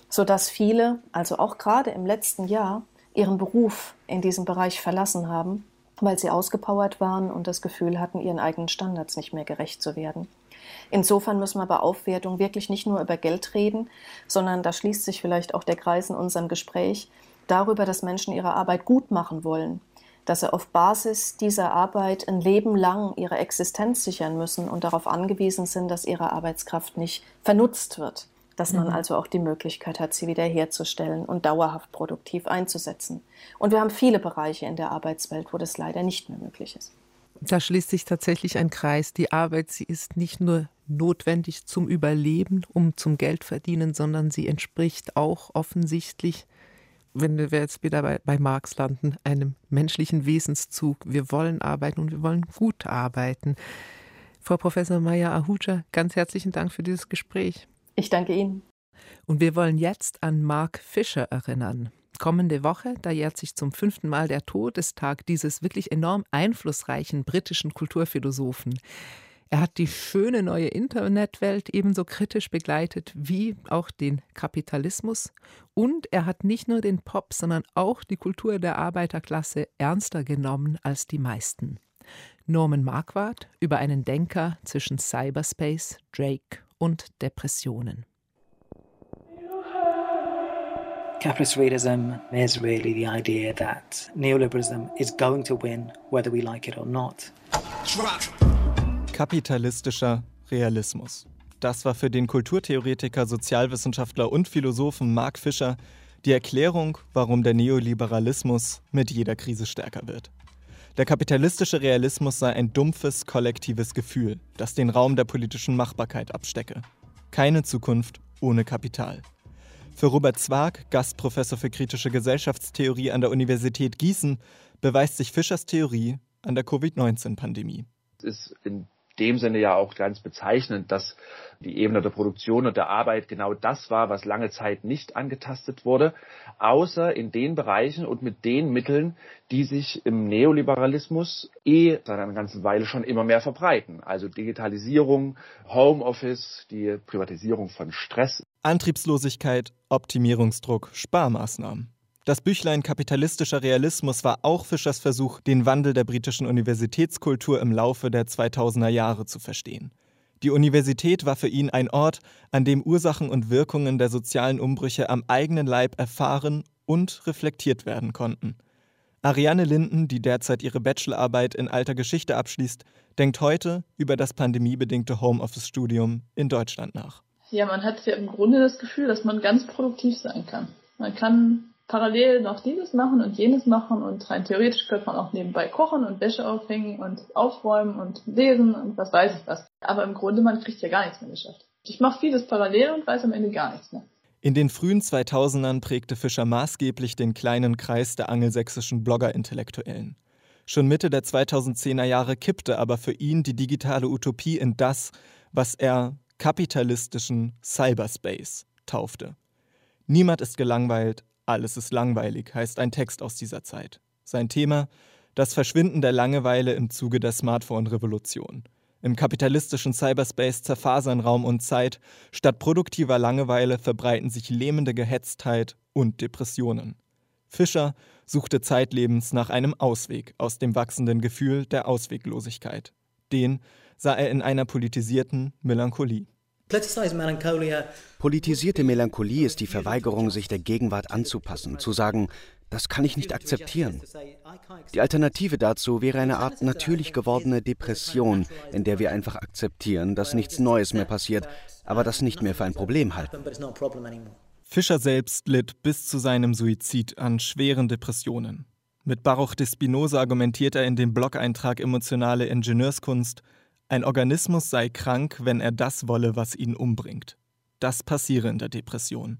sodass viele, also auch gerade im letzten Jahr, ihren Beruf in diesem Bereich verlassen haben, weil sie ausgepowert waren und das Gefühl hatten, ihren eigenen Standards nicht mehr gerecht zu werden. Insofern müssen wir bei Aufwertung wirklich nicht nur über Geld reden, sondern da schließt sich vielleicht auch der Kreis in unserem Gespräch darüber, dass Menschen ihre Arbeit gut machen wollen, dass sie auf Basis dieser Arbeit ein Leben lang ihre Existenz sichern müssen und darauf angewiesen sind, dass ihre Arbeitskraft nicht vernutzt wird, dass man mhm. also auch die Möglichkeit hat, sie wiederherzustellen und dauerhaft produktiv einzusetzen. Und wir haben viele Bereiche in der Arbeitswelt, wo das leider nicht mehr möglich ist. Da schließt sich tatsächlich ein Kreis. Die Arbeit, sie ist nicht nur notwendig zum Überleben, um zum Geld verdienen, sondern sie entspricht auch offensichtlich, wenn wir jetzt wieder bei, bei Marx landen, einem menschlichen Wesenszug. Wir wollen arbeiten und wir wollen gut arbeiten. Frau Professor Maya Ahuja, ganz herzlichen Dank für dieses Gespräch. Ich danke Ihnen. Und wir wollen jetzt an Mark Fischer erinnern. Kommende Woche, da jährt sich zum fünften Mal der Todestag dieses wirklich enorm einflussreichen britischen Kulturphilosophen. Er hat die schöne neue Internetwelt ebenso kritisch begleitet wie auch den Kapitalismus. Und er hat nicht nur den Pop, sondern auch die Kultur der Arbeiterklasse ernster genommen als die meisten. Norman Marquardt über einen Denker zwischen Cyberspace, Drake und Depressionen. Capitalist realism is really the idea that neoliberalism is going to win whether we like it or not. Kapitalistischer Realismus. Das war für den Kulturtheoretiker, Sozialwissenschaftler und Philosophen Mark Fischer die Erklärung, warum der Neoliberalismus mit jeder Krise stärker wird. Der kapitalistische Realismus sei ein dumpfes, kollektives Gefühl, das den Raum der politischen Machbarkeit abstecke. Keine Zukunft ohne Kapital. Für Robert Zwag, Gastprofessor für kritische Gesellschaftstheorie an der Universität Gießen, beweist sich Fischers Theorie an der Covid-19-Pandemie. Es ist in dem Sinne ja auch ganz bezeichnend, dass die Ebene der Produktion und der Arbeit genau das war, was lange Zeit nicht angetastet wurde, außer in den Bereichen und mit den Mitteln, die sich im Neoliberalismus eh seit einer ganzen Weile schon immer mehr verbreiten. Also Digitalisierung, Homeoffice, die Privatisierung von Stress. Antriebslosigkeit, Optimierungsdruck, Sparmaßnahmen. Das Büchlein Kapitalistischer Realismus war auch Fischers Versuch, den Wandel der britischen Universitätskultur im Laufe der 2000er Jahre zu verstehen. Die Universität war für ihn ein Ort, an dem Ursachen und Wirkungen der sozialen Umbrüche am eigenen Leib erfahren und reflektiert werden konnten. Ariane Linden, die derzeit ihre Bachelorarbeit in alter Geschichte abschließt, denkt heute über das pandemiebedingte Homeoffice-Studium in Deutschland nach. Ja, man hat ja im Grunde das Gefühl, dass man ganz produktiv sein kann. Man kann parallel noch dieses machen und jenes machen und rein theoretisch könnte man auch nebenbei kochen und Wäsche aufhängen und aufräumen und lesen und was weiß ich was. Aber im Grunde, man kriegt ja gar nichts mehr geschafft. Ich mache vieles parallel und weiß am Ende gar nichts mehr. In den frühen 2000ern prägte Fischer maßgeblich den kleinen Kreis der angelsächsischen Blogger-Intellektuellen. Schon Mitte der 2010er Jahre kippte aber für ihn die digitale Utopie in das, was er kapitalistischen Cyberspace taufte. Niemand ist gelangweilt, alles ist langweilig, heißt ein Text aus dieser Zeit. Sein Thema das Verschwinden der Langeweile im Zuge der Smartphone-Revolution. Im kapitalistischen Cyberspace zerfasern Raum und Zeit, statt produktiver Langeweile verbreiten sich lähmende Gehetztheit und Depressionen. Fischer suchte zeitlebens nach einem Ausweg aus dem wachsenden Gefühl der Ausweglosigkeit. Den sah er in einer politisierten Melancholie. Politisierte Melancholie ist die Verweigerung, sich der Gegenwart anzupassen, zu sagen, das kann ich nicht akzeptieren. Die Alternative dazu wäre eine Art natürlich gewordene Depression, in der wir einfach akzeptieren, dass nichts Neues mehr passiert, aber das nicht mehr für ein Problem halten. Fischer selbst litt bis zu seinem Suizid an schweren Depressionen. Mit Baruch de Spinoza argumentiert er in dem Blog-Eintrag Emotionale Ingenieurskunst, ein Organismus sei krank, wenn er das wolle, was ihn umbringt. Das passiere in der Depression.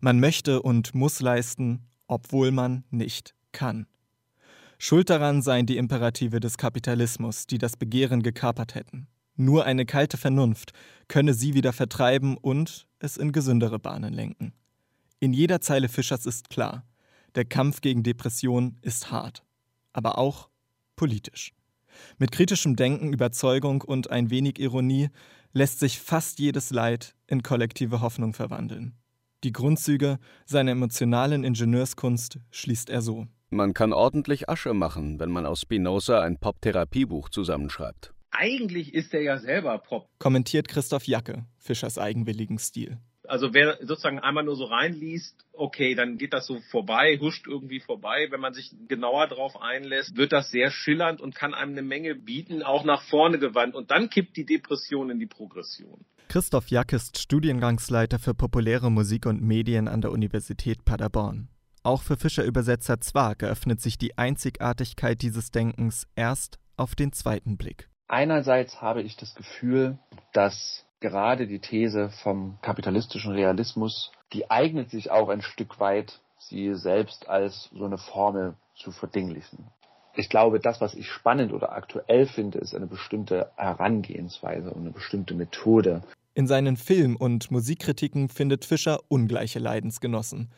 Man möchte und muss leisten, obwohl man nicht kann. Schuld daran seien die Imperative des Kapitalismus, die das Begehren gekapert hätten. Nur eine kalte Vernunft könne sie wieder vertreiben und es in gesündere Bahnen lenken. In jeder Zeile Fischers ist klar, der Kampf gegen Depression ist hart, aber auch politisch. Mit kritischem Denken, Überzeugung und ein wenig Ironie lässt sich fast jedes Leid in kollektive Hoffnung verwandeln. Die Grundzüge seiner emotionalen Ingenieurskunst schließt er so. Man kann ordentlich Asche machen, wenn man aus Spinoza ein Pop-Therapiebuch zusammenschreibt. Eigentlich ist er ja selber Pop. Kommentiert Christoph Jacke, Fischers eigenwilligen Stil. Also wer sozusagen einmal nur so reinliest, okay, dann geht das so vorbei, huscht irgendwie vorbei. Wenn man sich genauer drauf einlässt, wird das sehr schillernd und kann einem eine Menge bieten, auch nach vorne gewandt. Und dann kippt die Depression in die Progression. Christoph Jack ist Studiengangsleiter für populäre Musik und Medien an der Universität Paderborn. Auch für Fischer-Übersetzer Zwar eröffnet sich die Einzigartigkeit dieses Denkens erst auf den zweiten Blick. Einerseits habe ich das Gefühl, dass gerade die These vom kapitalistischen Realismus, die eignet sich auch ein Stück weit, sie selbst als so eine Formel zu verdinglichen. Ich glaube, das, was ich spannend oder aktuell finde, ist eine bestimmte Herangehensweise und eine bestimmte Methode. In seinen Film- und Musikkritiken findet Fischer ungleiche Leidensgenossen,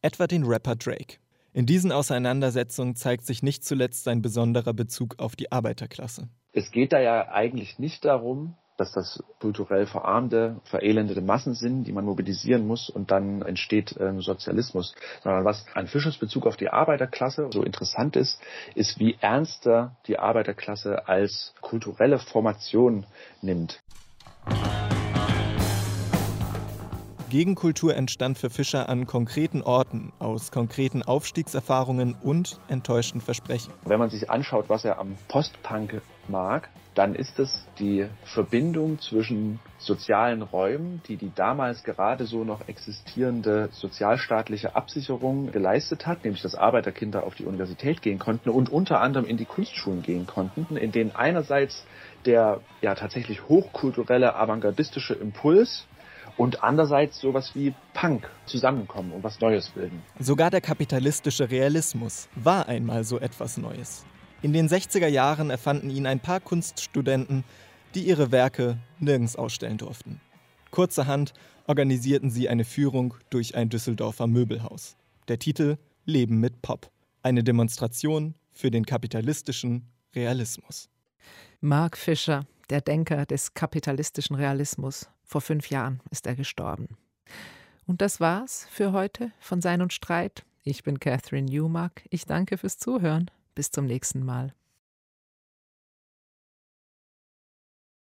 etwa den Rapper Drake. In diesen Auseinandersetzungen zeigt sich nicht zuletzt sein besonderer Bezug auf die Arbeiterklasse. Es geht da ja eigentlich nicht darum, dass das kulturell verarmte, verelendete Massen sind, die man mobilisieren muss und dann entsteht ähm, Sozialismus. Sondern was an Fischers Bezug auf die Arbeiterklasse so interessant ist, ist, wie ernster die Arbeiterklasse als kulturelle Formation nimmt. Gegenkultur entstand für Fischer an konkreten Orten, aus konkreten Aufstiegserfahrungen und enttäuschten Versprechen. Wenn man sich anschaut, was er am Postpunk mag, dann ist es die Verbindung zwischen sozialen Räumen, die die damals gerade so noch existierende sozialstaatliche Absicherung geleistet hat, nämlich dass Arbeiterkinder auf die Universität gehen konnten und unter anderem in die Kunstschulen gehen konnten, in denen einerseits der ja tatsächlich hochkulturelle avantgardistische Impuls und andererseits sowas wie Punk zusammenkommen und was Neues bilden. Sogar der kapitalistische Realismus war einmal so etwas Neues. In den 60er Jahren erfanden ihn ein paar Kunststudenten, die ihre Werke nirgends ausstellen durften. Kurzerhand organisierten sie eine Führung durch ein Düsseldorfer Möbelhaus. Der Titel Leben mit Pop. Eine Demonstration für den kapitalistischen Realismus. Mark Fischer, der Denker des kapitalistischen Realismus. Vor fünf Jahren ist er gestorben. Und das war's für heute von Sein und Streit. Ich bin Catherine Newmark. Ich danke fürs Zuhören. Bis zum nächsten Mal.